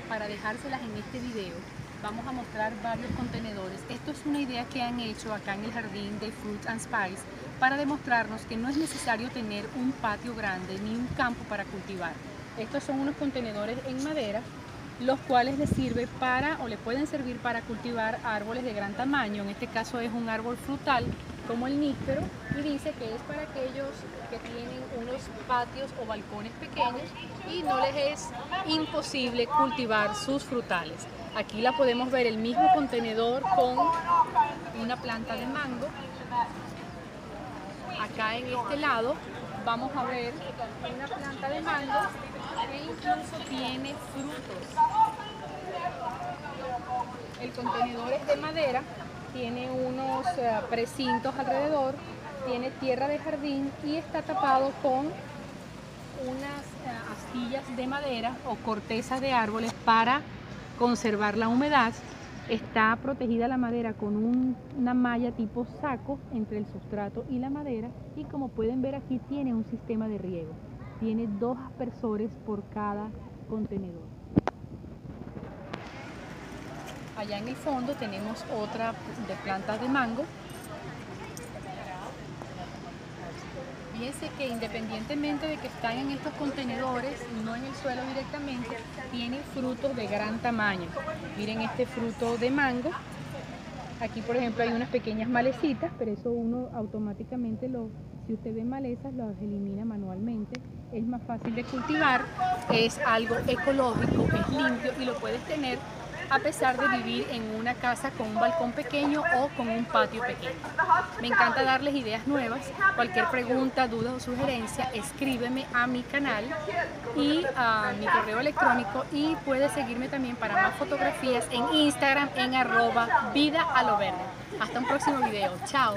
mostrárselas en este video, vamos a mostrar varios contenedores. Esto es una idea que han hecho acá en el jardín de Fruits and Spice para demostrarnos que no es necesario tener un patio grande ni un campo para cultivar. Estos son unos contenedores en madera los cuales les sirve para o le pueden servir para cultivar árboles de gran tamaño. En este caso es un árbol frutal como el níspero y dice que es para aquellos que tienen unos patios o balcones pequeños y no les es imposible cultivar sus frutales. Aquí la podemos ver el mismo contenedor con una planta de mango. Acá en este lado vamos a ver una planta de mango que incluso tiene frutos. El contenedor es de madera, tiene unos eh, precintos alrededor, tiene tierra de jardín y está tapado con unas eh, astillas de madera o cortezas de árboles para conservar la humedad. Está protegida la madera con una malla tipo saco entre el sustrato y la madera y como pueden ver aquí tiene un sistema de riego. Tiene dos aspersores por cada contenedor. Allá en el fondo tenemos otra de plantas de mango Fíjense que independientemente de que están en estos contenedores, no en el suelo directamente, tienen frutos de gran tamaño. Miren este fruto de mango. Aquí por ejemplo hay unas pequeñas malecitas, pero eso uno automáticamente lo, si usted ve malezas, las elimina manualmente. Es más fácil de cultivar, es algo ecológico, es limpio y lo puedes tener a pesar de vivir en una casa con un balcón pequeño o con un patio pequeño. Me encanta darles ideas nuevas. Cualquier pregunta, duda o sugerencia, escríbeme a mi canal y a mi correo electrónico y puedes seguirme también para más fotografías en Instagram en arroba vida a. Hasta un próximo video. Chao.